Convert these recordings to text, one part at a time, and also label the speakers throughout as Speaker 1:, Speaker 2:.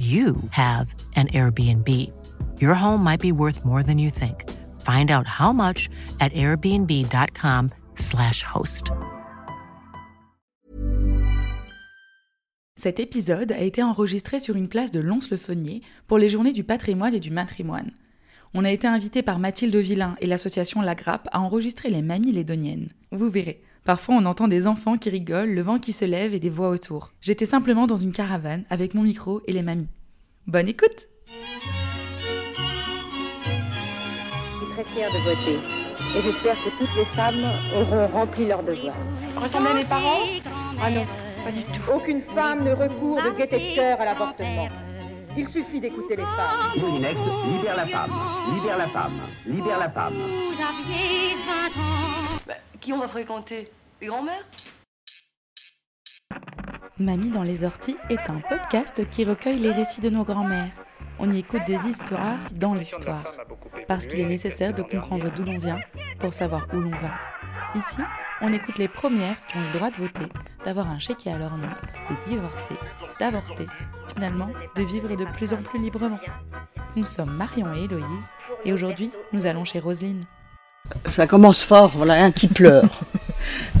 Speaker 1: you have an Airbnb. Your home might be worth more than you think. Find out how much at airbnb.com/slash host.
Speaker 2: Cet épisode a été enregistré sur une place de Lons-le-Saunier pour les Journées du patrimoine et du matrimoine. On a été invité par Mathilde Villain et l'association La Grappe à enregistrer les mamies lédoniennes. Vous verrez. Parfois, on entend des enfants qui rigolent, le vent qui se lève et des voix autour. J'étais simplement dans une caravane avec mon micro et les mamies. Bonne écoute
Speaker 3: Je suis très fière de voter. Et j'espère que toutes les femmes auront rempli leur devoir.
Speaker 4: Ressemblez à mes parents? Ah non, pas du tout.
Speaker 3: Aucune femme ne recourt de gaieté de cœur à l'avortement. Il suffit d'écouter les femmes.
Speaker 5: Moulinex, libère la femme, libère la femme, libère la femme.
Speaker 4: Bah, qui on va fréquenter? Les grands-mères
Speaker 2: Mamie dans les orties est un podcast qui recueille les récits de nos grands-mères. On y écoute des histoires dans l'histoire. Parce qu'il est nécessaire de comprendre d'où l'on vient pour savoir où l'on va. Ici, on écoute les premières qui ont le droit de voter, d'avoir un chéquier à leur nom, de divorcer, d'avorter, finalement de vivre de plus en plus librement. Nous sommes Marion et Héloïse, et aujourd'hui, nous allons chez Roselyne.
Speaker 6: Ça commence fort, voilà, un qui pleure.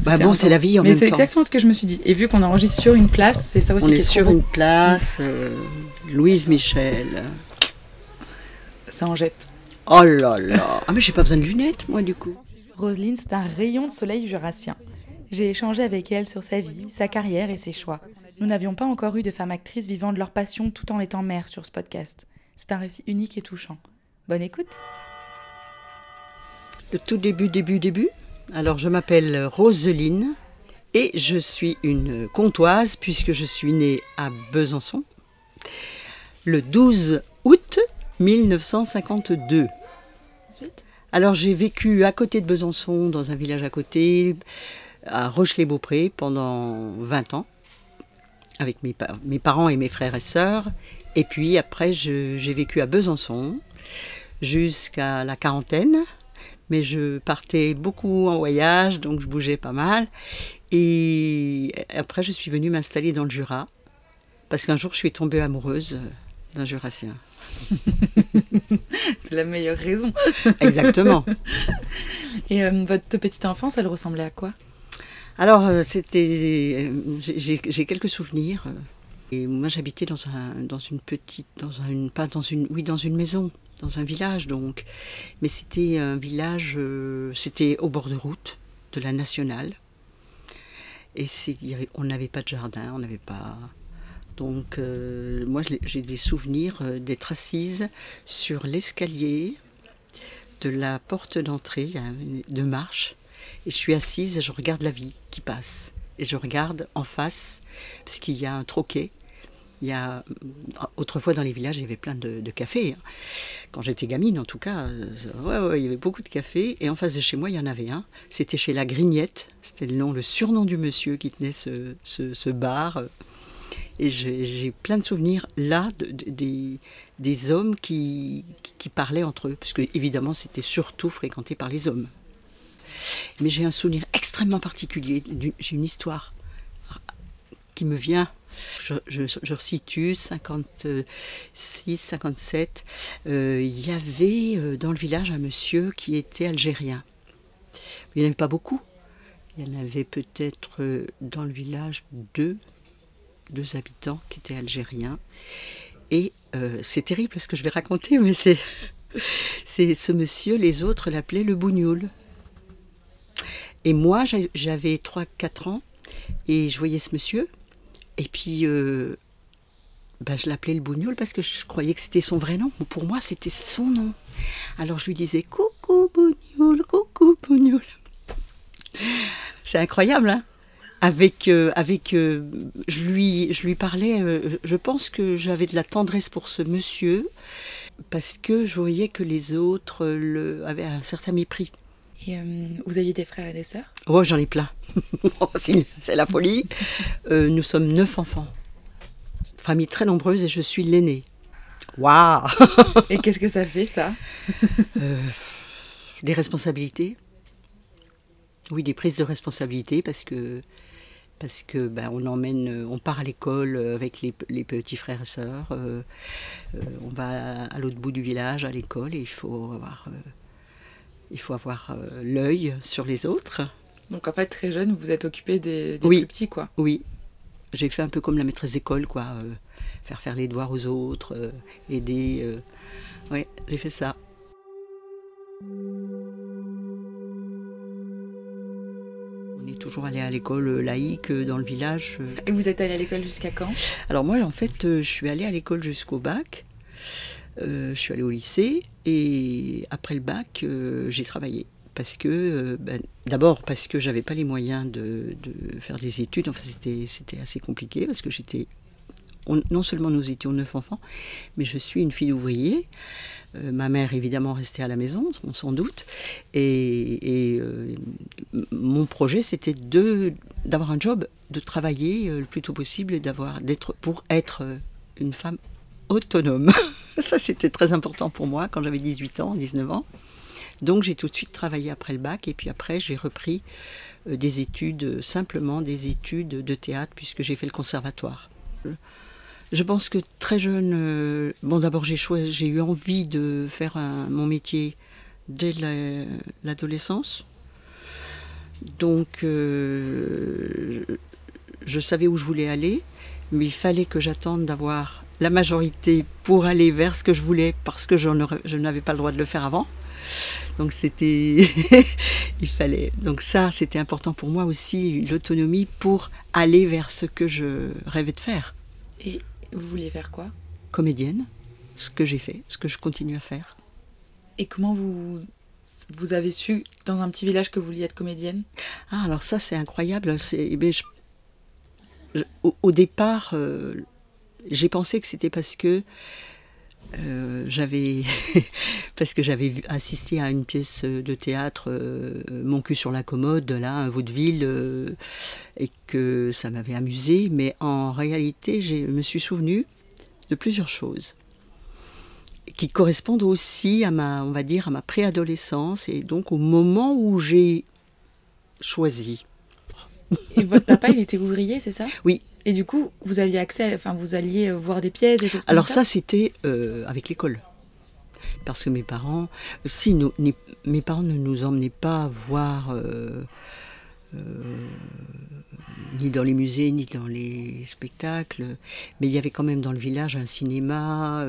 Speaker 6: Bah bon, c'est la vie en
Speaker 2: Mais c'est exactement ce que je me suis dit. Et vu qu'on enregistre sur une place, c'est ça aussi
Speaker 6: On
Speaker 2: qui
Speaker 6: est
Speaker 2: est trop
Speaker 6: sur
Speaker 2: beau.
Speaker 6: une place, euh, Louise Michel.
Speaker 2: Ça en jette.
Speaker 6: Oh là là. Ah mais j'ai pas besoin de lunettes, moi, du coup.
Speaker 2: Roselyne, c'est un rayon de soleil jurassien. J'ai échangé avec elle sur sa vie, sa carrière et ses choix. Nous n'avions pas encore eu de femmes actrices vivant de leur passion tout en étant mères sur ce podcast. C'est un récit unique et touchant. Bonne écoute
Speaker 6: Le tout début, début, début? Alors, je m'appelle Roseline et je suis une comtoise puisque je suis née à Besançon le 12 août 1952.
Speaker 2: Ensuite?
Speaker 6: Alors j'ai vécu à côté de Besançon, dans un village à côté, à Roche-les-Beaupré, pendant 20 ans, avec mes, pa- mes parents et mes frères et sœurs. Et puis après, j'ai vécu à Besançon jusqu'à la quarantaine. Mais je partais beaucoup en voyage, donc je bougeais pas mal. Et après, je suis venue m'installer dans le Jura, parce qu'un jour, je suis tombée amoureuse d'un Jurassien.
Speaker 2: C'est la meilleure raison.
Speaker 6: Exactement.
Speaker 2: Et euh, votre petite enfance, elle ressemblait à quoi?
Speaker 6: Alors, euh, c'était. euh, j'ai- quelques souvenirs. Et moi, j'habitais dans, un, dans une petite. Dans une, pas dans une. Oui, dans une maison, dans un village, donc. Mais c'était un village. euh, c'était au bord de route de la nationale. Et on n'avait pas de jardin, on n'avait pas. Donc, euh, moi, j'ai des souvenirs euh, d'être assise sur l'escalier de la porte d'entrée, de marche. Et je suis assise et je regarde la vie qui passe. Et je regarde en face, parce qu'il y a un troquet. Il y a, autrefois dans les villages, il y avait plein de, cafés. hein. Quand j'étais gamine, en tout cas, euh, il y avait beaucoup de cafés. Et en face de chez moi, il y en avait un. C'était chez La Grignette. C'était le nom, le surnom du monsieur qui tenait ce, bar. Et j'ai plein de souvenirs là de- de- des, hommes qui, qui parlaient entre eux. Parce que, évidemment, c'était surtout fréquenté par les hommes. Mais j'ai un souvenir extrêmement particulier. J'ai une histoire qui me vient. Je, je, je resitue 56, 57. Euh, il y avait euh, dans le village un monsieur qui était algérien. Il n'y en avait pas beaucoup. Il y en avait peut-être euh, dans le village deux, deux habitants qui étaient algériens. Et c'est terrible ce que je vais raconter, mais c'est, ce monsieur, les autres l'appelaient le bougnoul. Et moi, j'a- j'avais 3-4 ans et je voyais ce monsieur. Et puis, euh, ben, je l'appelais le bougnoul parce que je croyais que c'était son vrai nom. Pour moi, c'était son nom. Alors, je lui disais Coucou bougnoul, coucou bougnoul. C'est incroyable, hein avec, euh, avec euh, je, lui, je lui parlais, je pense que j'avais de la tendresse pour ce monsieur, parce que je voyais que les autres le, avaient un certain mépris.
Speaker 2: Et euh, vous aviez des frères et des sœurs?
Speaker 6: Oh, j'en ai plein. c'est c'est la folie. Euh, nous sommes neuf enfants. Famille très nombreuse et je suis l'aîné. Waouh
Speaker 2: Et qu'est-ce que ça fait ça?
Speaker 6: Euh, Des responsabilités. Oui, des prises de responsabilité parce que parce que ben, on emmène, on part à l'école avec les, les petits frères et sœurs. on va à, à l'autre bout du village à l'école et il faut avoir il faut avoir euh, l'œil sur les autres.
Speaker 2: Donc en fait, très jeune, vous êtes occupé des, des
Speaker 6: Oui.
Speaker 2: plus petits, quoi.
Speaker 6: Oui, j'ai fait un peu comme la maîtresse d'école, quoi. euh, faire faire les devoirs aux autres, euh, aider. ouais, j'ai fait ça. On est toujours allé à l'école laïque dans le village.
Speaker 2: Et vous êtes allé à l'école jusqu'à quand?
Speaker 6: Alors moi, en fait, je suis allée à l'école jusqu'au bac. Euh, je suis allée au lycée et après le bac, euh, j'ai travaillé. Parce que, euh, ben, d'abord parce que j'avais pas les moyens de, faire des études. Enfin, c'était, assez compliqué parce que j'étais. on- non seulement nous étions neuf enfants, mais je suis une fille ouvrier. Euh, ma mère, évidemment, restait à la maison, on s'en doute. Et, mon projet, c'était d'avoir un job, de travailler le plus tôt possible et d'être, pour être une femme autonome. Ça, c'était très important pour moi quand j'avais 18 ans, 19 ans. Donc, j'ai tout de suite travaillé après le bac et puis après, j'ai repris euh, des études, euh, simplement des études de théâtre, puisque j'ai fait le conservatoire. Je pense que très jeune, euh, bon d'abord j'ai j'ai eu envie de faire mon métier dès la- l'adolescence. Donc je savais où je voulais aller, mais il fallait que j'attende d'avoir la majorité pour aller vers ce que je voulais parce que je n'avais pas le droit de le faire avant. Donc c'était, il fallait. Donc ça, c'était important pour moi aussi l'autonomie pour aller vers ce que je rêvais de faire
Speaker 2: Et vous vouliez faire quoi?
Speaker 6: Comédienne, ce que j'ai fait, ce que je continue à faire.
Speaker 2: Et comment vous, vous avez su, dans un petit village, que vous vouliez être comédienne?
Speaker 6: Ah, alors ça, c'est incroyable. C'est, eh je- au départ, euh, j'ai pensé que c'était parce que euh, j'avais parce que j'avais assisté à une pièce de théâtre, euh, Mon cul sur la commode, là, un vaudeville, euh, et que ça m'avait amusé. Mais en réalité, je me suis souvenu de plusieurs choses qui correspondent aussi à ma, on va dire, à ma préadolescence et donc au moment où j'ai choisi.
Speaker 2: Et votre papa, il était ouvrier, c'est ça?
Speaker 6: Oui.
Speaker 2: Et du coup, vous aviez accès, enfin, vous alliez euh, voir des pièces, des choses comme
Speaker 6: Alors
Speaker 2: ça
Speaker 6: ça, c'était euh, avec l'école. Parce que mes parents, si ni- mes parents ne nous emmenaient pas voir euh, euh, ni dans les musées ni dans les spectacles, mais il y avait quand même dans le village un cinéma,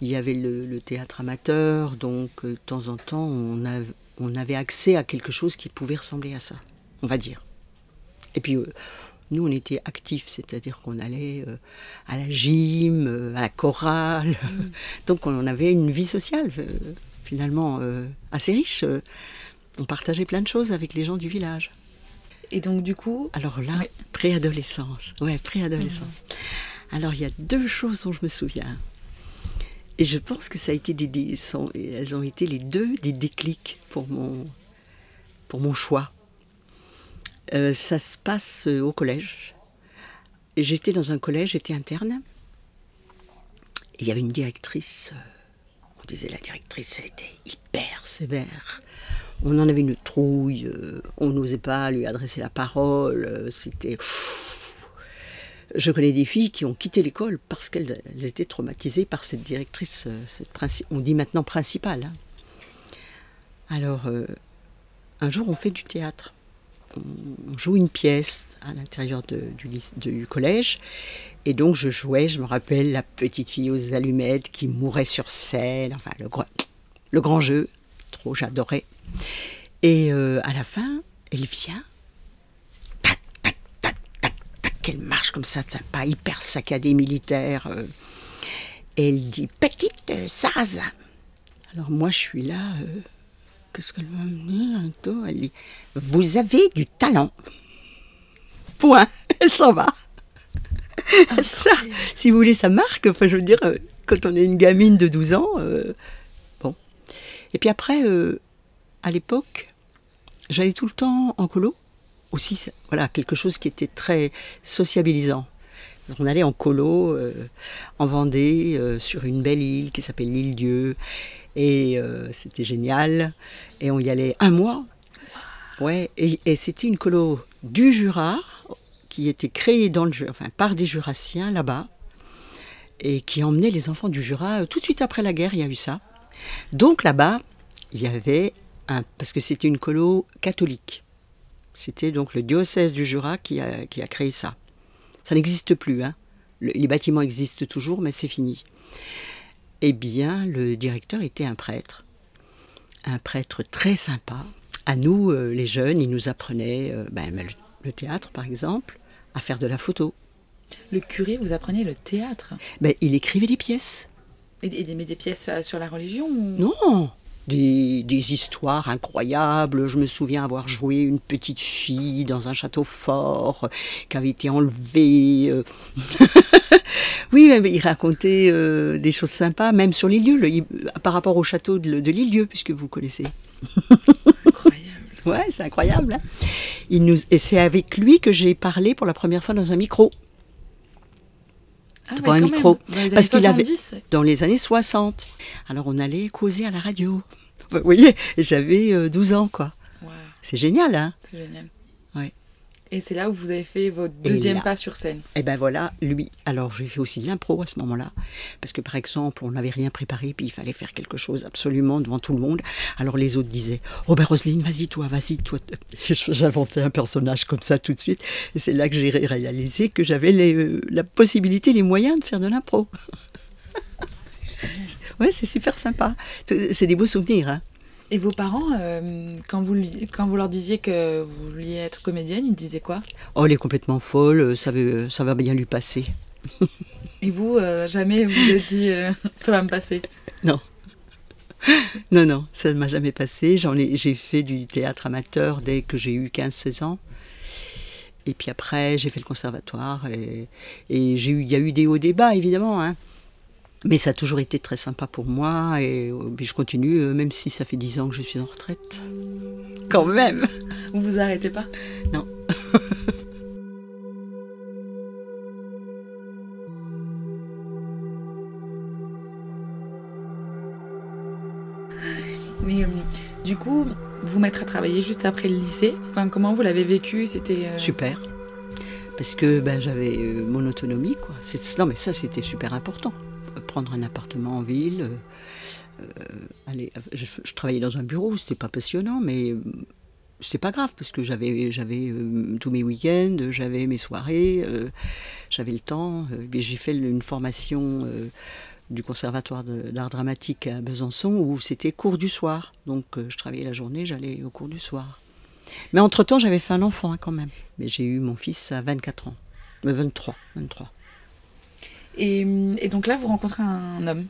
Speaker 6: il y avait le, le théâtre amateur, donc de temps en temps on, a- on avait accès à quelque chose qui pouvait ressembler à ça, on va dire. Et puis nous, on était actifs, c'est-à-dire qu'on allait euh, à la gym, euh, à la chorale. Donc on avait une vie sociale, euh, finalement, assez riche. On partageait plein de choses avec les gens du village.
Speaker 2: Et donc, du coup,
Speaker 6: Alors là,
Speaker 2: Ouais.
Speaker 6: préadolescence. Ouais, préadolescence. Alors il y a deux choses dont je me souviens. Et je pense que ça a été des, des- sont- elles ont été les deux des déclics pour mon, pour mon choix. Euh, ça se passe euh, au collège. J'étais dans un collège, j'étais interne. Il y avait une directrice. euh, On disait la directrice, elle était hyper sévère. On en avait une trouille. on n'osait pas lui adresser la parole. C'était. Je connais des filles qui ont quitté l'école parce qu'elles elles étaient traumatisées par cette directrice, cette on dit maintenant principale. hein. Alors, un jour, on fait du théâtre. On, joue une pièce à l'intérieur du, du collège. Et donc, je jouais, je me rappelle, la petite fille aux allumettes qui mourait sur scène. Enfin, le, le grand jeu. Trop, j'adorais. Et euh, à la fin, elle vient. Tac, tac, tac, tac, tac. Elle marche comme ça, sympa, hyper saccadée militaire. euh. Et elle dit Petite euh. Alors moi, je suis là. Qu'est-ce qu'elle va me dire un peu Elle dit Vous avez du talent. Point. Elle s'en va. Ça, si vous voulez, ça marque. Enfin, je veux dire, euh, quand on est une gamine de 12 ans, euh, bon. Et puis après, euh, à l'époque, j'allais tout le temps en colo. Aussi, voilà, quelque chose qui était très sociabilisant. On allait en colo euh, en Vendée, sur une belle île qui s'appelle l'île Dieu. Et euh, c'était génial. Et on y allait un mois. Ouais, et, c'était une colo du Jura qui était créée par des Jurassiens là-bas et qui emmenait les enfants du Jura. euh, Tout de suite après la guerre, il y a eu ça. Donc là-bas, il y avait un. Parce que c'était une colo catholique. C'était donc le diocèse du Jura qui a, créé ça. Ça n'existe plus. Hein. Le- les bâtiments existent toujours, mais c'est fini. Eh bien, le directeur était un prêtre. Un prêtre très sympa. À nous, euh, les jeunes, il nous apprenait euh, ben, le, le théâtre, par exemple, à faire de la photo.
Speaker 2: Le curé, vous apprenez le théâtre?
Speaker 6: Ben, il écrivait des pièces.
Speaker 2: et, et des, mais des pièces euh, sur la religion ou-
Speaker 6: Non, des, des histoires incroyables. Je me souviens avoir joué une petite fille dans un château fort euh, qui avait été enlevée. euh. oui, mais il racontait euh, des choses sympas, même sur l'île-dieu, le- il- par rapport au château de, de l'île-dieu, puisque vous connaissez.
Speaker 2: Incroyable.
Speaker 6: Ouais, c'est incroyable. hein. Il nous, et c'est avec lui que j'ai parlé pour la première fois dans un micro,
Speaker 2: Ah
Speaker 6: Devant
Speaker 2: ouais,
Speaker 6: un micro.
Speaker 2: même. Dans
Speaker 6: Parce qu'il avait-
Speaker 2: 70
Speaker 6: dans les années 60. Alors on allait causer à la radio. Vous voyez, j'avais euh, 12 ans, quoi.
Speaker 2: Waouh,
Speaker 6: C'est génial, hein
Speaker 2: c'est génial.
Speaker 6: Ouais.
Speaker 2: Et c'est là où vous avez fait votre deuxième
Speaker 6: là-
Speaker 2: pas sur scène.
Speaker 6: Et ben voilà, lui. Alors j'ai fait aussi de l'impro à ce moment-là, parce que par exemple, on n'avait rien préparé, puis il fallait faire quelque chose absolument devant tout le monde. Alors les autres disaient, oh ben Roselyne, vas-y toi, vas-y toi. J'inventais un personnage comme ça tout de suite, et c'est là que j'ai ré- réalisé que j'avais euh, la possibilité, les moyens de faire de l'impro. ouais, c'est super sympa. C'est des beaux souvenirs. Hein.
Speaker 2: Et vos parents, euh, quand, vous, quand vous leur disiez que vous vouliez être comédienne, ils disaient quoi?
Speaker 6: Oh, elle est complètement folle, ça va, ça va bien lui passer.
Speaker 2: Et vous, euh, jamais vous vous êtes dit euh, ça va me passer?
Speaker 6: Non. Non, non, ça ne m'a jamais passé. J'en ai, j'ai fait du théâtre amateur dès que j'ai eu 15-16 ans. Et puis après, j'ai fait le conservatoire. Et, et j'ai eu, il y a eu des hauts débats, évidemment. Hein. Mais ça a toujours été très sympa pour moi. Et euh, je continue, euh, même si ça fait 10 ans que je suis en retraite. Quand même
Speaker 2: Vous vous arrêtez pas?
Speaker 6: Non.
Speaker 2: Mais euh, du coup, vous mettre à travailler juste après le lycée, enfin, comment vous l'avez vécu? C'était euh,
Speaker 6: Super. Parce que ben, j'avais mon autonomie. Quoi. Non, mais ça, c'était super important. Prendre un appartement en ville. euh, euh, aller, je, travaillais dans un bureau, c'était pas passionnant, mais euh, c'était pas grave parce que j'avais, j'avais tous mes week-ends, j'avais mes soirées, j'avais le temps. j'ai fait une formation du conservatoire d'art dramatique à Besançon où c'était cours du soir. Donc je travaillais la journée, j'allais au cours du soir. Mais entre-temps, j'avais fait un enfant hein, quand même. Mais j'ai eu mon fils à 24 ans. Euh, 23, 23.
Speaker 2: Et, et donc là, vous rencontrez un homme.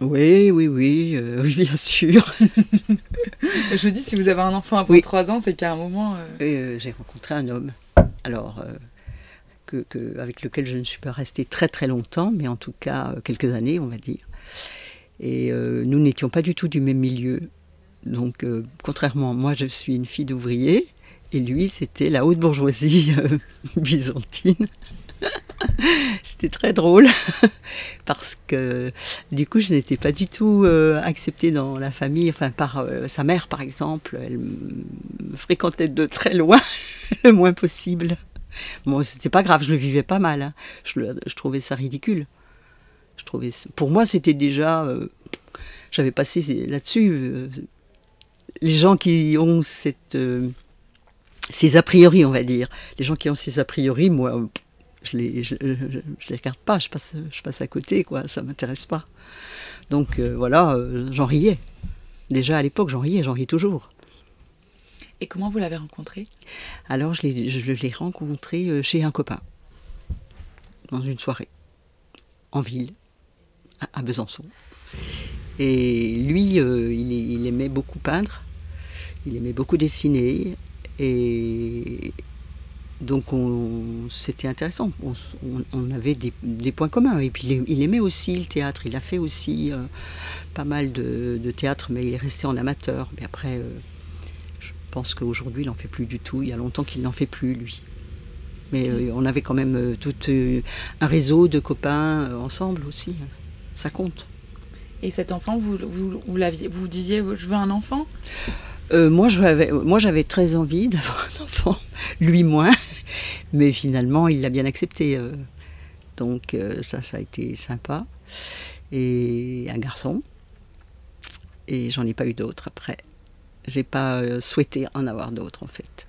Speaker 6: Oui, oui, oui, euh, oui, bien sûr.
Speaker 2: Je dis, si vous avez un enfant avant
Speaker 6: Oui.
Speaker 2: 3 ans, c'est qu'à un moment. euh,
Speaker 6: euh, j'ai rencontré un homme. Alors, euh, que, que- avec lequel je ne suis pas restée très très longtemps, mais en tout cas quelques années, on va dire. Et nous n'étions pas du tout du même milieu. Donc, contrairement, moi, je suis une fille d'ouvrier, et lui, c'était la haute bourgeoisie byzantine. C'était très drôle parce que du coup je n'étais pas du tout euh, acceptée dans la famille, enfin par euh, sa mère par exemple, elle me fréquentait de très loin le moins possible. Bon, c'était pas grave, je le vivais pas mal. hein. Je, je trouvais ça ridicule. Je trouvais, pour moi, c'était déjà, euh, j'avais passé là-dessus. les gens qui ont cette, ces a priori, on va dire, les gens qui ont ces a priori, moi, je les, je, je- je les regarde pas, je passe, je passe à côté, quoi. Ça m'intéresse pas. Donc euh, voilà, euh, j'en riais. Déjà à l'époque, j'en riais, j'en ris toujours.
Speaker 2: Et comment vous l'avez rencontré?
Speaker 6: Alors je l'ai, je l'ai rencontré euh, chez un copain, dans une soirée, en ville, à, à Besançon. Et lui, euh, il, il aimait beaucoup peindre, il aimait beaucoup dessiner, et Donc on- c'était intéressant. On, avait des, points communs. Et puis il, aimait aussi le théâtre. Il a fait aussi euh, pas mal de, théâtre, mais il est resté en amateur. Mais après, euh, je pense qu'aujourd'hui, il n'en fait plus du tout. Il y a longtemps qu'il n'en fait plus, lui. Mais euh, on avait quand même tout un réseau de copains ensemble aussi. Ça compte.
Speaker 2: Et cet enfant, vous, vous disiez, je veux un enfant?
Speaker 6: Euh, moi, j'avais, très envie d'avoir un enfant, lui moins, mais finalement, il l'a bien accepté. euh. donc euh, ça, ça a été sympa. Et un garçon. Et j'en ai pas eu d'autres après. J'ai pas souhaité en avoir d'autres en fait.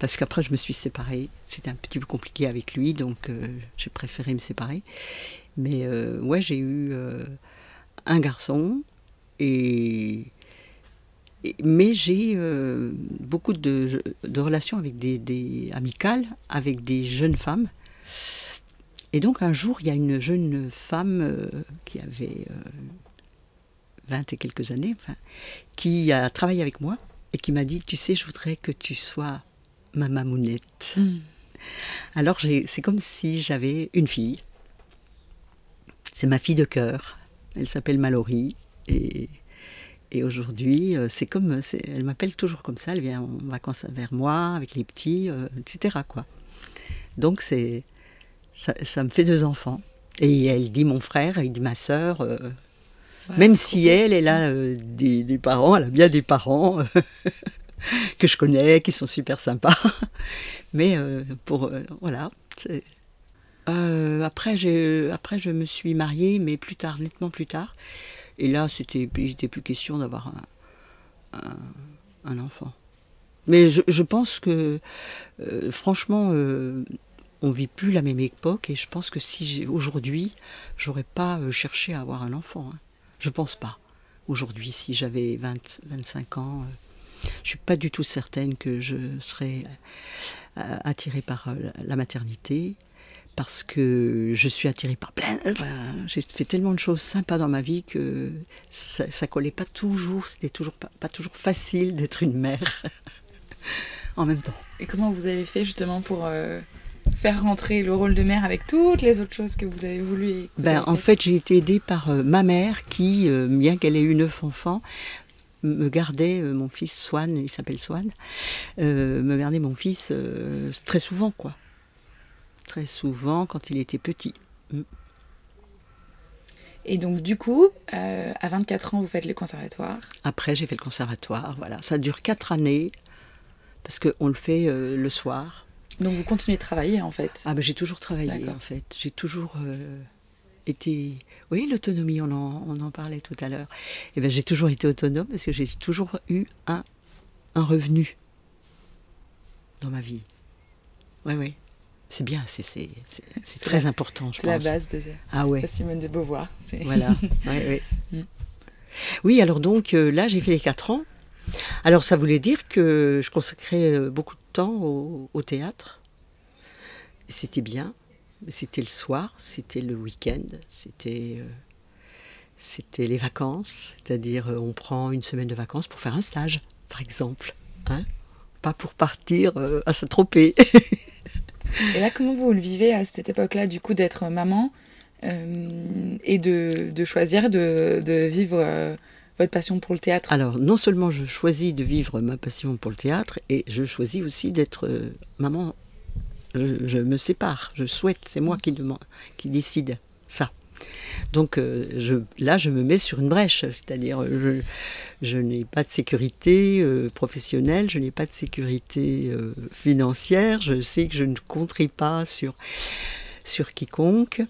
Speaker 6: Parce qu'après, je me suis séparée. C'était un petit peu compliqué avec lui, donc j'ai préféré me séparer. Mais ouais, j'ai eu un garçon et- Mais j'ai euh, beaucoup de, de relations avec des, des amicales, avec des jeunes femmes. Et donc un jour, il y a une jeune femme euh, qui avait euh, 20 et quelques années, enfin, qui a travaillé avec moi et qui m'a dit, tu sais, je voudrais que tu sois ma mamounette. Alors j'ai- c'est comme si j'avais une fille. C'est ma fille de cœur. Elle s'appelle Mallory et et aujourd'hui, euh, c'est comme, elle m'appelle toujours comme ça, elle vient en vacances vers moi, avec les petits, euh, etc. Quoi. Donc c'est, ça, ça me fait deux enfants. Et elle dit mon frère, elle dit ma sœur, euh,
Speaker 2: Ouais,
Speaker 6: même si elle, elle a euh, des, des parents, elle a bien des parents que je connais, qui sont super sympas. Mais euh, pour, voilà. après, j'ai, après, je me suis mariée, mais plus tard, nettement plus tard. Et là, c'était, il n'était plus question d'avoir un, enfant. Mais je, je pense que, euh, franchement, euh, on vit plus la même époque. Et je pense que si aujourd'hui, j'aurais pas euh, cherché à avoir un enfant. hein. Je pense pas. Aujourd'hui, si j'avais 20, 25 ans, euh, je suis pas du tout certaine que je serais attirée par la maternité parce que je suis attirée par plein. enfin, j'ai fait tellement de choses sympas dans ma vie que ça, ça collait pas toujours. C'était toujours pas, pas toujours facile d'être une mère en même temps.
Speaker 2: Et comment vous avez fait justement pour euh, faire rentrer le rôle de mère avec toutes les autres choses que vous avez voulu et
Speaker 6: Ben,
Speaker 2: avez
Speaker 6: en fait, j'ai été aidée par euh, ma mère qui, euh, bien qu'elle ait eu neuf enfants, me gardait mon fils Swan, il s'appelle Swan, euh, me gardait mon fils euh, très souvent, quoi. Très souvent quand il était petit.
Speaker 2: Et donc du coup, euh, à 24 ans, vous faites le conservatoire.
Speaker 6: Après, j'ai fait le conservatoire, voilà. Ça dure quatre années, parce qu'on le fait euh, le soir.
Speaker 2: Donc vous continuez de travailler en fait.
Speaker 6: Ah ben j'ai toujours travaillé en fait. J'ai toujours euh, été. Oui, l'autonomie, on en, on en parlait tout à l'heure. Eh ben j'ai toujours été autonome parce que j'ai toujours eu un, un revenu dans ma vie. Oui, oui. C'est bien, c'est très
Speaker 2: la-
Speaker 6: important, je
Speaker 2: C'est la
Speaker 6: pense.
Speaker 2: base de
Speaker 6: Ah ouais.
Speaker 2: Simone de Beauvoir.
Speaker 6: Voilà. ouais, ouais.
Speaker 2: Mm.
Speaker 6: Oui, alors donc euh, là, j'ai fait les quatre ans. Alors ça voulait dire que je consacrais euh, beaucoup de temps au, au théâtre. C'était bien. C'était le soir, c'était le week-end, c'était euh, c'était les vacances. C'est-à-dire, on prend une semaine de vacances pour faire un stage, par exemple. Hein Pas pour partir euh, à Saint-Tropez.
Speaker 2: Et là, comment vous le vivez à cette époque-là, du coup, d'être maman euh, et de, de choisir de, de vivre euh, votre passion pour le théâtre?
Speaker 6: Alors, non seulement je choisis de vivre ma passion pour le théâtre, et je choisis aussi d'être euh, maman. Je, je me sépare, je souhaite, c'est moi qui, demande, qui décide ça. Donc euh, là, je me mets sur une brèche, c'est-à-dire je, je n'ai pas de sécurité euh, professionnelle, je n'ai pas de sécurité euh, financière, je sais que je ne compterai pas sur, quiconque.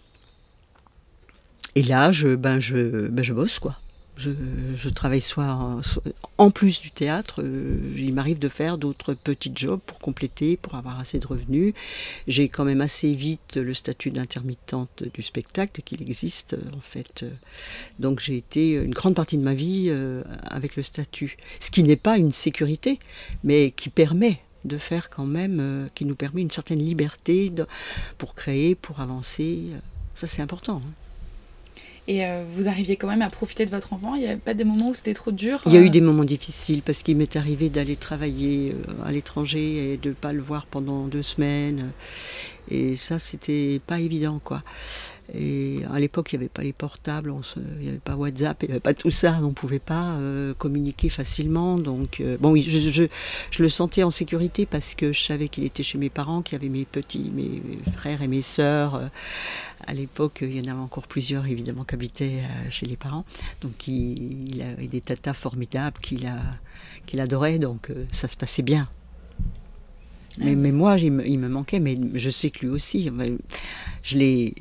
Speaker 6: Et là, je, ben, je, ben, je bosse, quoi. Je, travaille soit, en plus du théâtre, euh, il m'arrive de faire d'autres petits jobs pour compléter, pour avoir assez de revenus. J'ai quand même assez vite le statut d'intermittente du spectacle qu'il existe euh, en fait. Euh, Donc j'ai été une grande partie de ma vie euh, avec le statut, ce qui n'est pas une sécurité, mais qui permet de faire quand même, euh, qui nous permet une certaine liberté pour créer, pour avancer. Ça c'est important. hein.
Speaker 2: Et euh, vous arriviez quand même à profiter de votre enfant Il n'y avait pas des moments où c'était trop dur
Speaker 6: Il y a
Speaker 2: euh,
Speaker 6: eu des moments difficiles parce qu'il m'est arrivé d'aller travailler euh, à l'étranger et de ne pas le voir pendant deux semaines. Et ça, c'était pas évident, quoi. Et à l'époque, il n'y avait pas les portables, il n'y avait pas WhatsApp, il n'y avait pas tout ça, on ne pouvait pas euh, communiquer facilement. Donc, euh, bon, je, je- le sentais en sécurité parce que je savais qu'il était chez mes parents, qu'il y avait mes petits, mes frères et mes sœurs. Euh, À l'époque, il y en avait encore plusieurs, évidemment, qui habitaient chez les parents. Donc, il, il avait des tatas formidables qu'il qu'il adorait, donc ça se passait bien. Mais, mais moi, il me, il me manquait, mais je sais que lui aussi. Je l'ai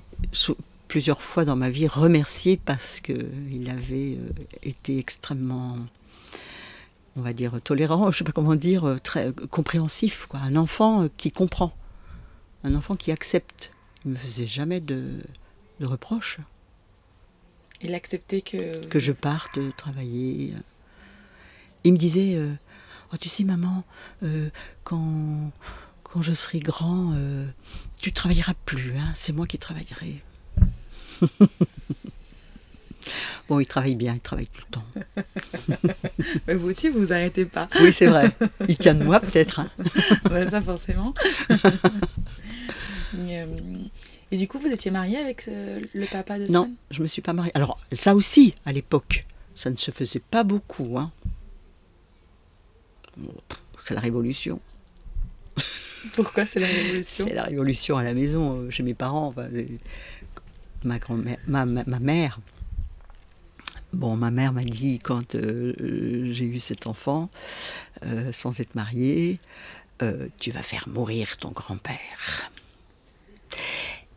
Speaker 6: plusieurs fois dans ma vie remercié parce qu'il avait euh, été extrêmement, on va dire, tolérant, je ne sais pas comment dire, euh, très euh, compréhensif. Quoi. Un enfant qui comprend, un enfant qui accepte. Il ne me faisait jamais de, de reproches
Speaker 2: Il acceptait que.
Speaker 6: que je parte travailler. Il me disait, euh, Oh, tu sais maman, euh, quand, quand je serai grand, euh, tu travailleras plus, hein, c'est moi qui travaillerai. bon, il travaille bien, il travaille tout le temps.
Speaker 2: Mais vous aussi, vous vous arrêtez pas.
Speaker 6: Oui, c'est vrai. Il tient de moi peut-être. hein.
Speaker 2: Ouais, ça, forcément. Mais, euh, Et du coup, vous étiez mariée avec le papa de
Speaker 6: Non,
Speaker 2: Swan
Speaker 6: je me suis pas mariée. Alors, ça aussi, à l'époque, ça ne se faisait pas beaucoup. Hein. C'est la révolution.
Speaker 2: Pourquoi c'est la révolution
Speaker 6: C'est la révolution à la maison, euh, chez mes parents. enfin, ma grand-mère, ma, ma- ma mère. Bon, ma mère m'a dit quand euh, euh, j'ai eu cet enfant, euh, sans être mariée, euh, tu vas faire mourir ton grand-père.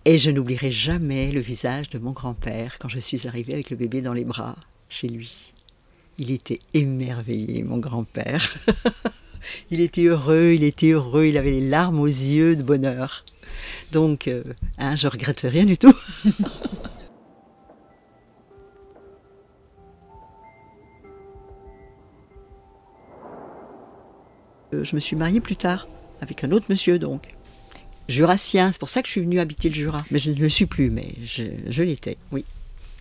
Speaker 6: Et je n'oublierai jamais le visage de mon grand-père quand je suis arrivée avec le bébé dans les bras chez lui. Il était émerveillé, mon grand-père. il était heureux, il était heureux, il avait les larmes aux yeux de bonheur. Donc, euh, hein, je regrette rien du tout. Euh, je me suis mariée plus tard avec un autre monsieur, donc. Jurassien, c'est pour ça que je suis venue habiter le Jura. Mais je ne le suis plus, mais je, je l'étais, oui.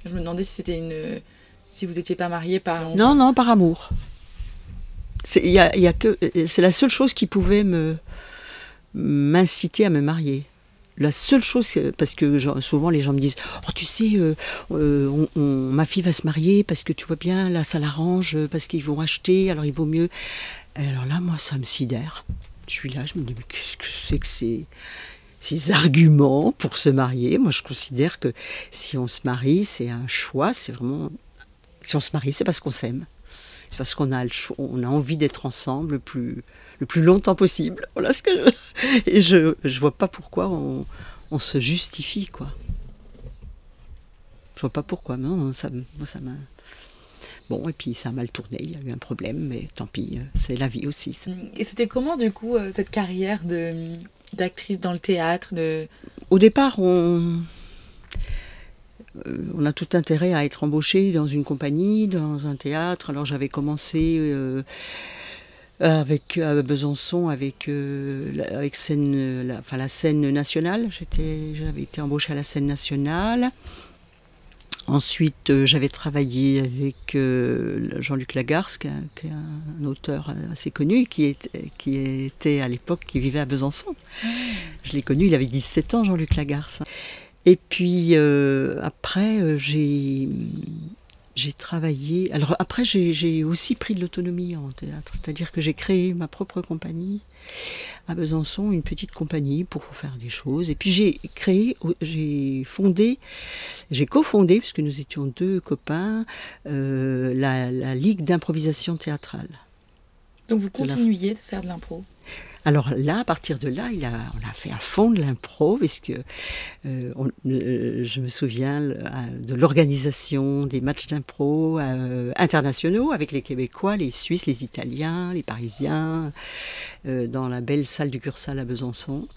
Speaker 2: Je me demandais si c'était une. Si vous n'étiez pas mariée par.
Speaker 6: Non, non, par amour. C'est la seule chose qui pouvait me m'inciter à me marier. La seule chose, parce que souvent les gens me disent, oh tu sais, euh, euh, ma fille va se marier parce que tu vois bien, là ça l'arrange, parce qu'ils vont acheter, alors il vaut mieux. Alors là, moi, ça me sidère. Je suis là, je me dis, mais qu'est-ce que c'est que ces, ces arguments pour se marier? Moi, je considère que si on se marie, c'est un choix, c'est vraiment si on se marie, c'est parce qu'on s'aime. C'est parce qu'on a, le choix- on a envie d'être ensemble le plus, le plus longtemps possible. Voilà ce que je... Et je ne vois pas pourquoi on, on se justifie, quoi. Je vois pas pourquoi. Non, ça, moi, ça m'a... Bon, et puis ça a mal tourné, il y a eu un problème, mais tant pis, c'est la vie aussi. ça.
Speaker 2: Et c'était comment, du coup, euh, cette carrière de d'actrice dans le théâtre de...
Speaker 6: Au départ, on, euh, on a tout intérêt à être embauché dans une compagnie, dans un théâtre. Alors j'avais commencé euh, avec à Besançon avec euh, la, avec scène, la, enfin, la scène nationale. J'avais été embauchée à la scène nationale. Ensuite, j'avais travaillé avec Jean-Luc Lagarce, qui est, un, qui est un auteur assez connu, qui était, qui était à l'époque, qui vivait à Besançon. Je l'ai connu, il avait 17 ans, Jean-Luc Lagarce. Et puis euh, après, euh, j'ai j'ai travaillé. Alors après, j'ai j'ai aussi pris de l'autonomie en théâtre, c'est-à-dire que j'ai créé ma propre compagnie à Besançon, une petite compagnie pour faire des choses. Et puis j'ai créé, j'ai fondé, j'ai cofondé, puisque nous étions deux copains, euh, la, la Ligue d'improvisation théâtrale.
Speaker 2: Donc vous
Speaker 6: De la-
Speaker 2: continuiez de faire de l'impro?
Speaker 6: Alors là, à partir de là, il a, on a fait à fond de l'impro, puisque euh, euh, je me souviens de l'organisation des matchs d'impro euh, internationaux avec les Québécois, les Suisses, les Italiens, les Parisiens, dans la belle salle du Cursal à Besançon.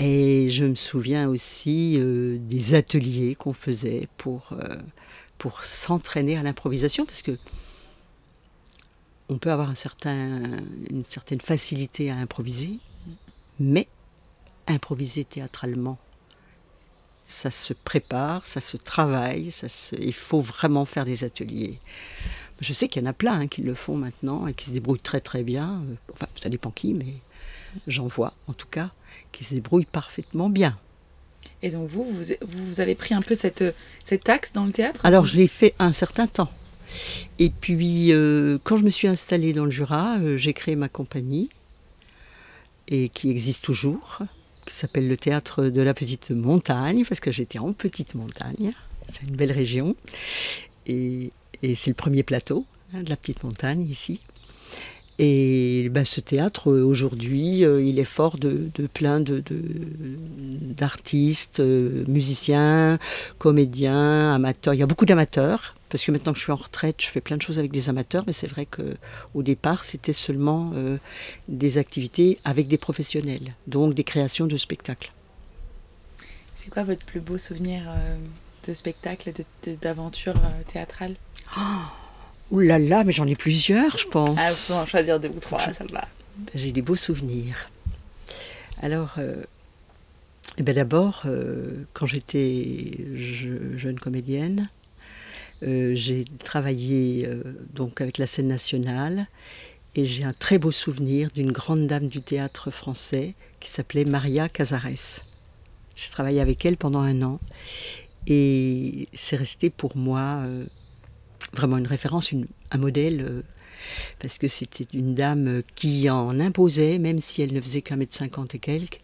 Speaker 6: Et je me souviens aussi des ateliers qu'on faisait pour, pour s'entraîner à l'improvisation, parce que on peut avoir un certain, une certaine facilité à improviser, mais improviser théâtralement ça se prépare, ça se travaille, ça se... il faut vraiment faire des ateliers. Je sais qu'il y en a plein hein, qui le font maintenant et qui se débrouillent très très bien. Enfin, ça dépend qui, mais j'en vois en tout cas qui se débrouillent parfaitement bien.
Speaker 2: Et donc vous, vous, vous avez pris un peu cette, cet axe dans le théâtre?
Speaker 6: Alors je l'ai fait un certain temps. Et puis euh, quand je me suis installée dans le Jura, euh, j'ai créé ma compagnie et qui existe toujours, qui s'appelle le théâtre de la petite montagne parce que j'étais en petite montagne. C'est une belle région et, c'est le premier plateau hein, de la petite montagne ici. Et ben, ce théâtre, euh, aujourd'hui, il est fort de, de plein de, de- d'artistes, euh, musiciens, comédiens, amateurs. Il y a beaucoup d'amateurs, parce que maintenant que je suis en retraite, je fais plein de choses avec des amateurs, mais c'est vrai qu'au départ, c'était seulement euh, des activités avec des professionnels, donc des créations de spectacles.
Speaker 2: C'est quoi votre plus beau souvenir euh, de spectacle, de- de- d'aventure euh, théâtrale?
Speaker 6: Ouh là là, mais j'en ai plusieurs, je pense.
Speaker 2: Ah, vous pouvez en choisir deux ou trois, ça va.
Speaker 6: J'ai des beaux souvenirs. Alors, eh ben d'abord, quand j'étais je- jeune comédienne, j'ai travaillé euh, donc avec la scène nationale et j'ai un très beau souvenir d'une grande dame du théâtre français qui s'appelait Maria Casares. J'ai travaillé avec elle pendant un an et c'est resté pour moi euh, vraiment une référence, un modèle. euh, parce que c'était une dame qui en imposait, même si elle ne faisait qu'un mètre cinquante et quelques.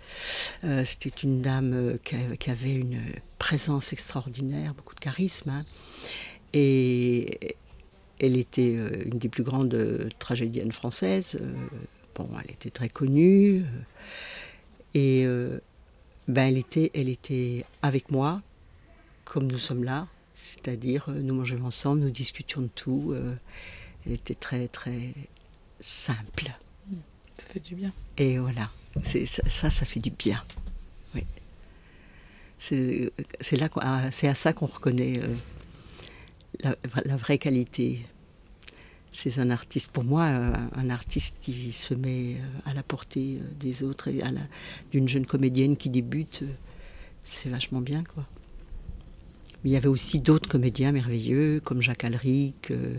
Speaker 6: Euh, c'était une dame euh, qui avait une présence extraordinaire, beaucoup de charisme. hein. Et elle était euh, une des plus grandes euh, tragédiennes françaises. Euh, Bon, elle était très connue. Et ben, elle, était, elle était avec moi, comme nous sommes là. C'est-à-dire, nous mangeons ensemble, nous discutions de tout. elle était très, très simple.
Speaker 2: Ça fait du bien.
Speaker 6: Et voilà, c'est, ça, ça, ça fait du bien. Oui. C'est, c'est, là qu'on- ah, c'est à ça qu'on reconnaît euh, la, vraie qualité chez un artiste. Pour moi, euh, un artiste qui se met euh, à la portée euh, des autres et d'une jeune comédienne qui débute, c'est vachement bien, quoi. Il y avait aussi d'autres comédiens merveilleux, comme Jacques Alric. euh,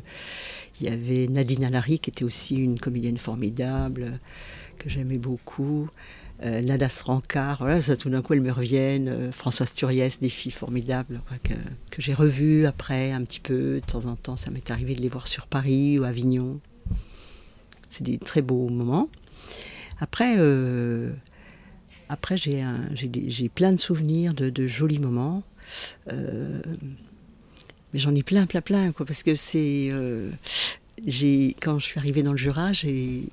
Speaker 6: il y avait Nadine Alary, qui était aussi une comédienne formidable, que j'aimais beaucoup. Euh, Nada ça tout d'un coup elles me reviennent. Euh, Françoise Turiès, des filles formidables que, j'ai revues après un petit peu. De temps en temps, ça m'est arrivé de les voir sur Paris ou Avignon. C'est des très beaux moments. Après, euh, après j'ai, j'ai, j'ai plein de souvenirs de, de jolis moments. Euh, mais j'en ai plein, plein, plein, quoi, parce que c'est. euh, j'ai, quand je suis arrivée dans le Jura, j'ai,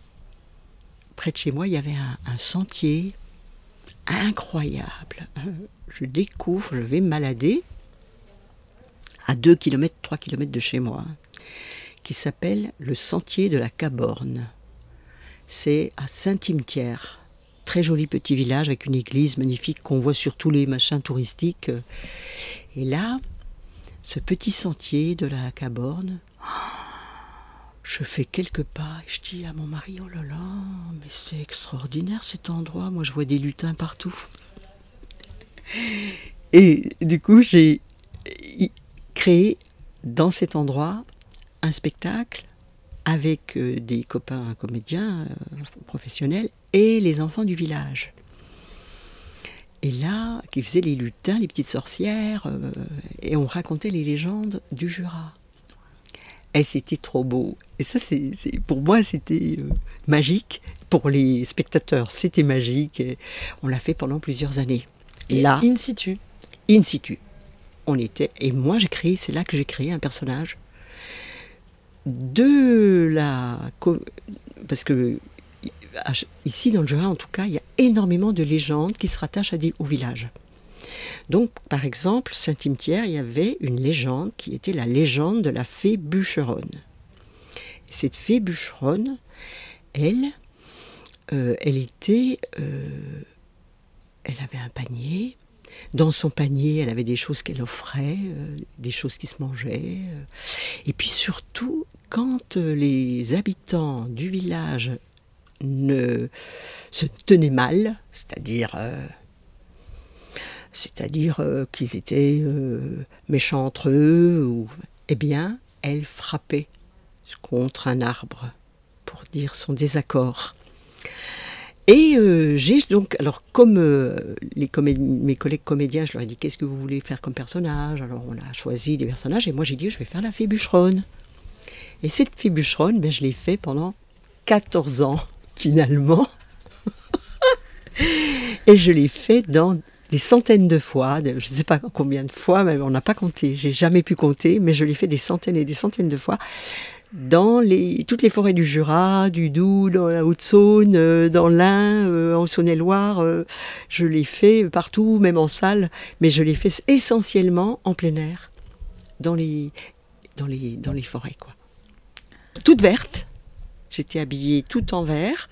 Speaker 6: près de chez moi, il y avait un, sentier incroyable. Euh, Je découvre, je vais me balader à 2 km, 3 km de chez moi, qui s'appelle le sentier de la Caborne. C'est à Saint-Hymetière. Très joli petit village avec une église magnifique qu'on voit sur tous les machins touristiques. Et là, ce petit sentier de la Caborne, je fais quelques pas et je dis à mon mari, oh là là, mais c'est extraordinaire cet endroit, moi je vois des lutins partout. Et du coup, j'ai créé dans cet endroit un spectacle avec euh, des copains comédiens euh, professionnels et les enfants du village. Et là, qui faisaient les lutins, les petites sorcières, euh, et on racontait les légendes du Jura. Et c'était trop beau. Et ça, c'est, pour moi, c'était euh, magique. Pour les spectateurs, c'était magique. Et on l'a fait pendant plusieurs années.
Speaker 2: Et
Speaker 6: là,
Speaker 2: in situ.
Speaker 6: in situ, on était. Et moi, j'ai créé, c'est là que j'ai créé un personnage de la. Parce que ici, dans le Jura, en tout cas, il y a énormément de légendes qui se rattachent à des, au village. Donc, par exemple, Saint-Hymetière, il y avait une légende qui était la légende de la fée bûcheronne. Et cette fée bûcheronne, elle, euh, elle était, euh, elle avait un panier. Dans son panier, elle avait des choses qu'elle offrait, euh, des choses qui se mangeaient. Et puis surtout, quand les habitants du village ne se tenaient mal, c'est-à-dire c'est-à-dire euh, qu'ils étaient euh, méchants entre eux, ou, eh bien, elle frappait contre un arbre pour dire son désaccord. Et euh, j'ai donc, alors comme les mes collègues comédiens, je leur ai dit qu'est-ce que vous voulez faire comme personnage? Alors on a choisi des personnages et moi j'ai dit je vais faire la fée bûcheronne. Et cette fée bûcheronne, ben, je l'ai fait pendant 14 ans finalement. et je l'ai fait dans des centaines de fois, je ne sais pas combien de fois, mais on n'a pas compté, j'ai jamais pu compter, mais je l'ai fait des centaines et des centaines de fois dans les, toutes les forêts du Jura, du Doubs, dans la Haute-Saône, euh, dans l'Ain, euh, en Saône-et-Loire. Euh, je l'ai fait partout, même en salle, mais je l'ai fait essentiellement en plein air, dans les, dans les, forêts. Quoi. Toute verte, j'étais habillée tout en vert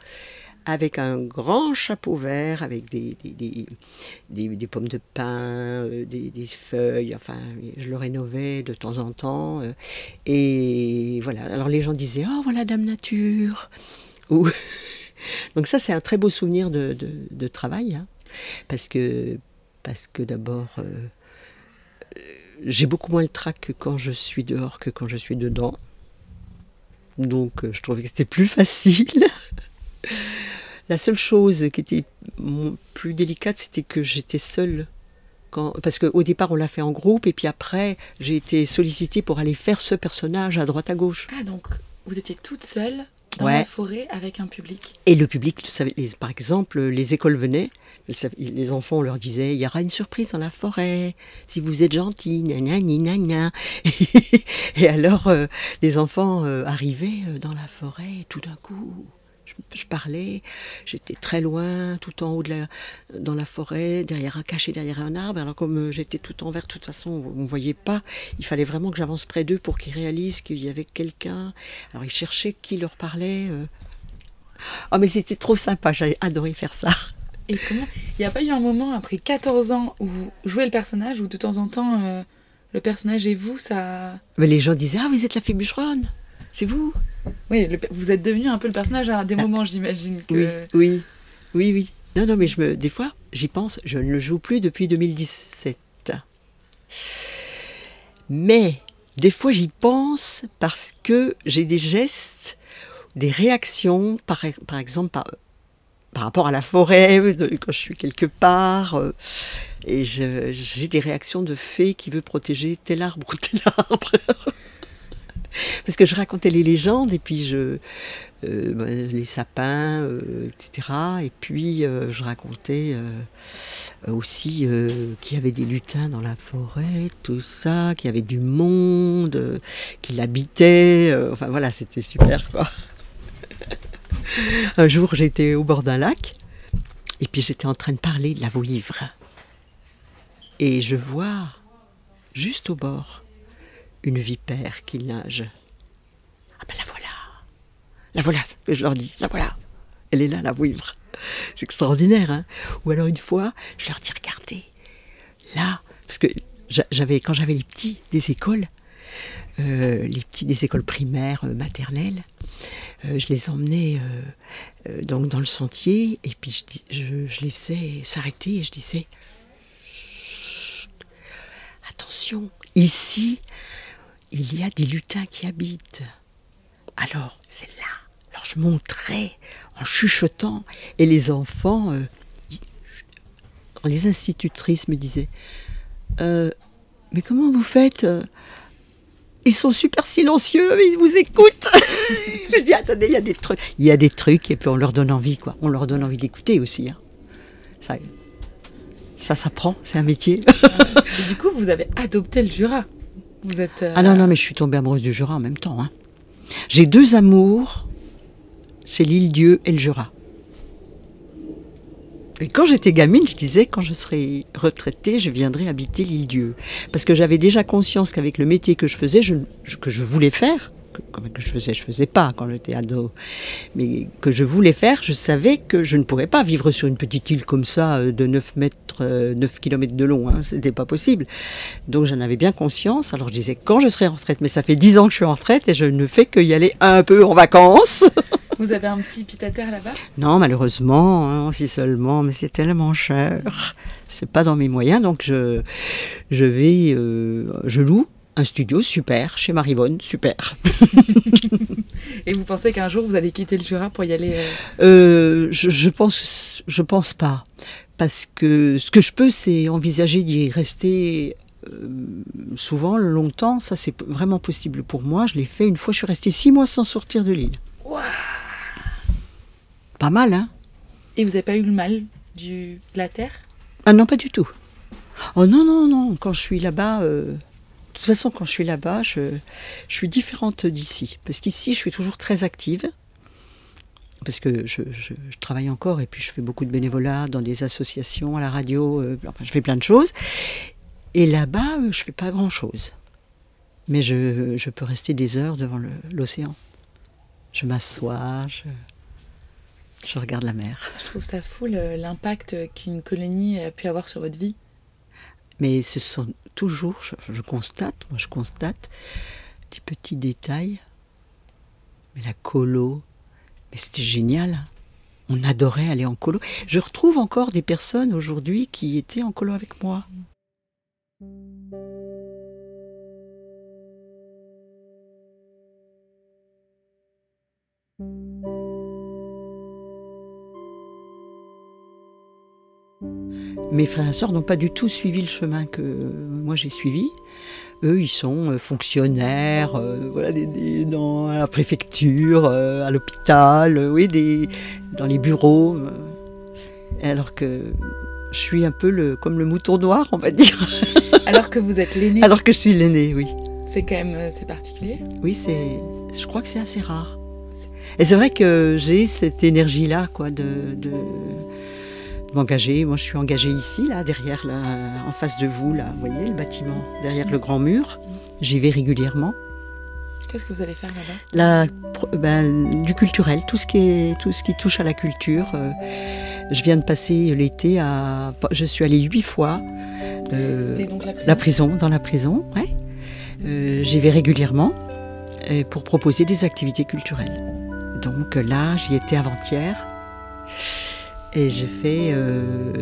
Speaker 6: avec un grand chapeau vert, avec des, des, pommes de pin, euh, des, feuilles, enfin, je le rénovais de temps en temps. Euh, et voilà, alors les gens disaient, oh voilà Dame Nature. Donc ça, c'est un très beau souvenir de, travail, hein, parce que, parce que d'abord, euh, j'ai beaucoup moins le trac que quand je suis dehors que quand je suis dedans. Donc je trouvais que c'était plus facile. La seule chose qui était plus délicate, c'était que j'étais seule. Quand, parce qu'au départ, on l'a fait en groupe, et puis après, j'ai été sollicitée pour aller faire ce personnage à droite à gauche.
Speaker 2: Ah, donc vous étiez toute seule dans la forêt avec un public
Speaker 6: Et le public, par exemple, les écoles venaient, les enfants, on leur disait il y aura une surprise dans la forêt, si vous êtes gentil, nanani, et alors, euh, les enfants euh, arrivaient euh, dans la forêt, et tout d'un coup, je, parlais, j'étais très loin, tout en haut de la, dans la forêt, derrière un caché derrière un arbre. Alors comme euh, j'étais tout en vert, de toute façon, vous ne voyez pas, il fallait vraiment que j'avance près d'eux pour qu'ils réalisent qu'il y avait quelqu'un. Alors ils cherchaient qui leur parlait. Oh mais c'était trop sympa, j'avais adoré faire ça.
Speaker 2: Et comment? Il n'y a pas eu un moment après 14 ans où vous jouez le personnage, où de temps en temps euh, le personnage et vous, ça...
Speaker 6: Mais les gens disaient, ah vous êtes la fée bûcheronne c'est vous
Speaker 2: Oui, vous êtes devenu un peu le personnage à des moments, j'imagine.
Speaker 6: Que... Oui, oui, oui, Non, non, mais je me, des fois, j'y pense. Je ne le joue plus depuis 2017. Mais des fois, j'y pense parce que j'ai des gestes, des réactions, par, par exemple, par, par rapport à la forêt, quand je suis quelque part. Euh, et j'ai des réactions de fée qui veut protéger tel arbre ou tel arbre. parce que je racontais les légendes et puis je euh, bah, les sapins, euh, etc. Et puis euh, je racontais aussi qu'il y avait des lutins dans la forêt, tout ça, qu'il y avait du monde, qu'il habitait. enfin voilà, c'était super. Un jour, j'étais au bord d'un lac et puis j'étais en train de parler de la vouivre. Et je vois, juste au bord, une vipère qui nage. Ah ben la voilà La voilà, je leur dis, la voilà Elle est là, la vouivre. C'est extraordinaire, hein Ou alors une fois, je leur dis, regardez, là, parce que j'avais, quand j'avais les petits des écoles, euh, les petits des écoles primaires, euh, maternelles, euh, je les emmenais dans, dans, le sentier et puis je, je les faisais s'arrêter et je disais attention, ici, il y a des lutins qui habitent. Alors, c'est là. Alors, je montrais en chuchotant, et les enfants, euh, les institutrices me disaient euh, Mais comment vous faites euh, Ils sont super silencieux, ils vous écoutent. je dis Attendez, il y a des trucs. Il y a des trucs, et puis on leur donne envie, quoi. On leur donne envie d'écouter aussi. Hein. Ça, ça s'apprend, c'est un métier.
Speaker 2: du coup, vous avez adopté le Jura.
Speaker 6: Euh, ah non, non, mais je suis tombée amoureuse du Jura en même temps. Hein. J'ai deux amours, c'est l'île Dieu et le Jura. Et quand j'étais gamine, je disais, quand je serai retraitée, je viendrai habiter l'île Dieu. Parce que j'avais déjà conscience qu'avec le métier que je faisais, que je voulais faire, que, je faisais, je faisais pas quand j'étais ado, mais que je voulais faire, je savais que je ne pourrais pas vivre sur une petite île comme ça euh, de 9 mètres, 9 euh, km de long, hein, c'était pas possible. Donc j'en avais bien conscience, alors je disais quand je serai en retraite, mais ça fait 10 ans que je suis en retraite et je ne fais que y aller un peu en vacances.
Speaker 2: Vous avez un petit pied-à-terre là-bas?
Speaker 6: Non, malheureusement, hein, si seulement, mais c'est tellement cher. C'est pas dans mes moyens, donc je, je vais, euh, je loue un studio super chez Marivonne, super.
Speaker 2: Et vous pensez qu'un jour vous allez quitter le Jura pour y aller euh,
Speaker 6: Euh, je, je pense, je pense pas, parce que ce que je peux, c'est envisager d'y rester euh, souvent, longtemps. Ça, c'est vraiment possible pour moi. Je l'ai fait une fois. Je suis restée six mois sans sortir de l'île. Pas mal, hein
Speaker 2: Et vous n'avez pas eu le mal du, de la terre?
Speaker 6: Ah non, pas du tout. Oh non, non, non. Quand je suis là-bas, euh, toute façon, quand je suis là-bas, je, je suis différente d'ici. Parce qu'ici, je suis toujours très active. Parce que je, je- je travaille encore et puis je fais beaucoup de bénévolat dans des associations, à la radio. euh, enfin, je fais plein de choses. Et là-bas, euh, je fais pas grand-chose. Mais je, je peux rester des heures devant l'océan. Je m'assois, je, je regarde la mer.
Speaker 2: Je trouve ça fou l'impact qu'une colonie a pu avoir sur votre vie.
Speaker 6: Mais ce sont toujours, je, constate, moi je constate, des petits détails. Mais la colo, mais c'était génial. On adorait aller en colo. Je retrouve encore des personnes aujourd'hui qui étaient en colo avec moi. Mes frères et sœurs n'ont pas du tout suivi le chemin que moi j'ai suivi. Eux, ils sont euh, fonctionnaires, euh, voilà, des- des- dans à la préfecture, euh, à l'hôpital, euh, oui, des, dans les bureaux. alors que je suis un peu le, comme le mouton noir, on va dire.
Speaker 2: Alors que vous êtes l'aîné,
Speaker 6: Alors que je suis l'aîné, oui.
Speaker 2: c'est quand même c'est particulier.
Speaker 6: Oui, c'est, je crois que c'est assez rare. Et c'est vrai que j'ai cette énergie-là, quoi, de, de, de m'engager. Moi, je suis engagée ici, là, derrière, là, en face de vous, là, vous voyez, le bâtiment, derrière le grand mur. J'y vais régulièrement.
Speaker 2: Qu'est-ce que vous allez faire là-bas?
Speaker 6: Ben, du culturel, tout ce qui est, tout ce qui touche à la culture. euh, je viens de passer l'été à, je suis allée huit fois. euh,
Speaker 2: C'est donc la prison?
Speaker 6: la prison, dans la prison, ouais. Euh, J'y vais régulièrement pour proposer des activités culturelles. Donc là, j'y étais avant-hier et j'ai fait, euh,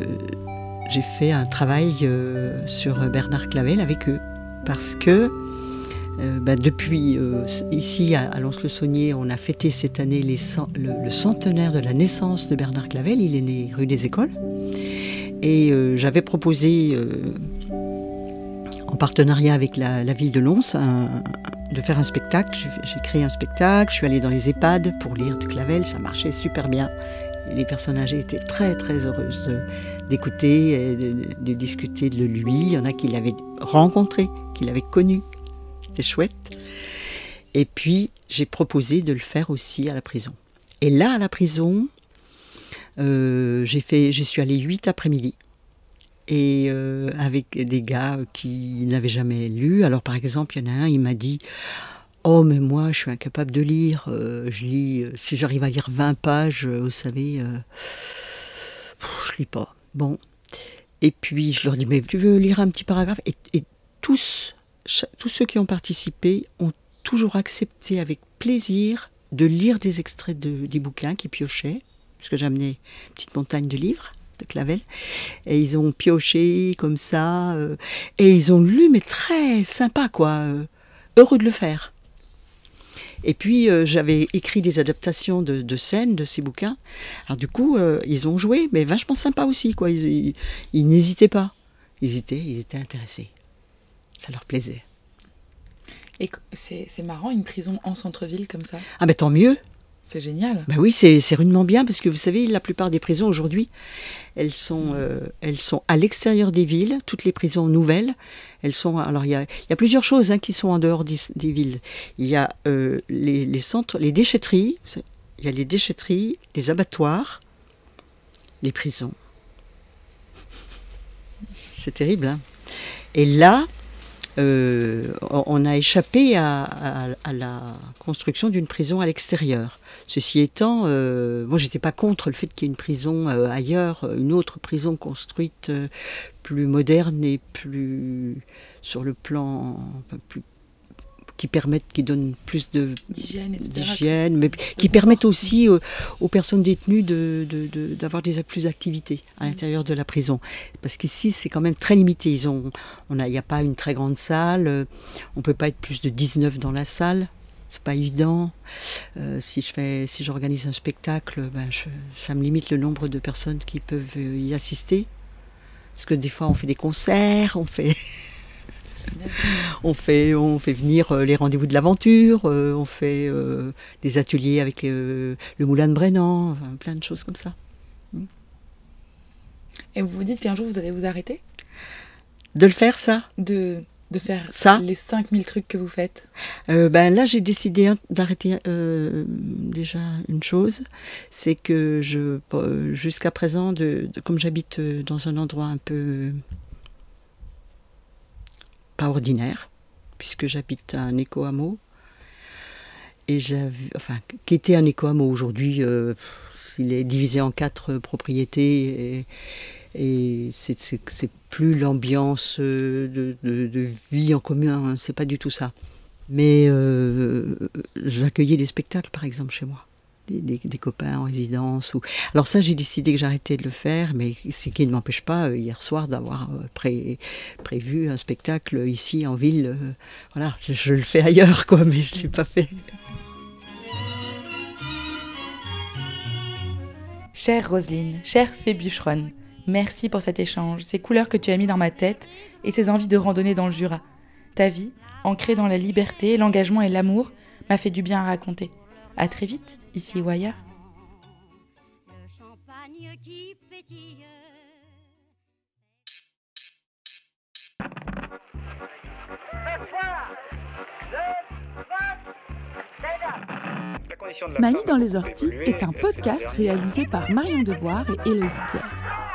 Speaker 6: fait un travail euh, sur Bernard Clavel avec eux parce que euh, bah, depuis ici à, Lons-le-Saunier, on a fêté cette année le, centenaire de la naissance de Bernard Clavel. Il est né rue des Écoles. Et j'avais proposé, en partenariat avec la, ville de Lons, de faire un spectacle. J'ai créé un spectacle, je suis allée dans les EHPAD pour lire du Clavel, ça marchait super bien. Les personnes âgées étaient très très heureuses d'écouter et de, de- de discuter de lui. Il y en a qui l'avaient rencontré, qui l'avaient connu. C'était chouette. Et puis, j'ai proposé de le faire aussi à la prison. Et là, à la prison, euh, j'ai fait, j'y suis allée huit après-midi. Et euh, avec des gars qui n'avaient jamais lu. Alors, par exemple, il y en a un, il m'a dit Oh, mais moi, je suis incapable de lire. Euh, je lis, euh, si j'arrive à lire 20 pages, euh, vous savez, je lis pas. Bon. Et puis, je leur dis Mais tu veux lire un petit paragraphe? Et, tous, tous ceux qui ont participé ont toujours accepté avec plaisir de lire des extraits de, des bouquins qu'ils piochaient, parce que j'ai amené une petite montagne de livres de Clavel, et ils ont pioché comme ça, et ils ont lu, mais très sympa, quoi, heureux de le faire. Et puis, euh, j'avais écrit des adaptations de, de scènes de ces bouquins. Alors, du coup, euh, ils ont joué, mais vachement sympa aussi, quoi. Ils, ils- ils n'hésitaient pas. Ils étaient, ils étaient intéressés. Ça leur plaisait.
Speaker 2: Et c'est c'est marrant, une prison en centre-ville comme ça.
Speaker 6: Ah, ben tant mieux.
Speaker 2: C'est génial.
Speaker 6: Ben oui, c'est rudement bien parce que vous savez, la plupart des prisons aujourd'hui, elles sont, euh, elles sont à l'extérieur des villes. Toutes les prisons nouvelles, elles sont. Alors il y a, plusieurs choses hein, qui sont en dehors des, villes. Il y a euh, les, les centres, les déchetteries. Il y a les déchetteries, les abattoirs, les prisons. C'est terrible. Hein Et là, euh, on a échappé à, la construction d'une prison à l'extérieur. Ceci étant, euh, moi j'étais pas contre le fait qu'il y ait une prison euh, ailleurs, une autre prison construite euh, plus moderne et plus sur le plan plus qui permettent, qui donnent plus de
Speaker 2: D'hygiène,
Speaker 6: mais qui permettent aussi euh, aux personnes détenues de, de- de- d'avoir des plus d'activités à l'intérieur de la prison. Parce qu'ici, c'est quand même très limité. Ils ont, on a, il n'y a pas une très grande salle. euh, On peut pas être plus de 19 dans la salle. C'est pas évident. Euh, si je fais, si j'organise un spectacle, ben je- ça me limite le nombre de personnes qui peuvent y assister. Parce que des fois, on fait des concerts, on fait, on fait, on fait venir euh, les rendez-vous de l'aventure, euh, on fait euh, des ateliers avec le Moulin de Brennan, enfin, plein de choses comme ça.
Speaker 2: Et vous vous dites qu'un jour vous allez vous arrêter?
Speaker 6: De le faire, ça?
Speaker 2: De, de faire
Speaker 6: Ça?
Speaker 2: les 5000 trucs que vous faites?
Speaker 6: Euh, ben là, j'ai décidé d'arrêter euh, déjà une chose, c'est que je, jusqu'à présent, de, de- comme j'habite dans un endroit un peu pas ordinaire, puisque j'habite un éco-hameau, et j'avais, enfin, qui était un éco-hameau aujourd'hui, euh, il est divisé en quatre propriétés et, c'est, plus l'ambiance euh, de vie en commun, hein, c'est pas du tout ça. Mais euh, j'accueillais des spectacles, par exemple, chez moi. Des, copains en résidence. Ou... Alors ça, j'ai décidé que j'arrêtais de le faire, mais ce qui ne m'empêche pas, euh, hier soir, d'avoir euh, pré- prévu un spectacle ici, en ville. euh, voilà, je, le fais ailleurs, quoi, mais je ne l'ai pas fait.
Speaker 2: Chère Roselyne, chère fée merci pour cet échange, ces couleurs que tu as mis dans ma tête et ces envies de randonner dans le Jura. Ta vie, ancrée dans la liberté, l'engagement et l'amour, m'a fait du bien à raconter. À très vite, ici ou ailleurs.
Speaker 7: Mamie dans les orties est un podcast réalisé par Marion Deboire et Héloïse Pierre.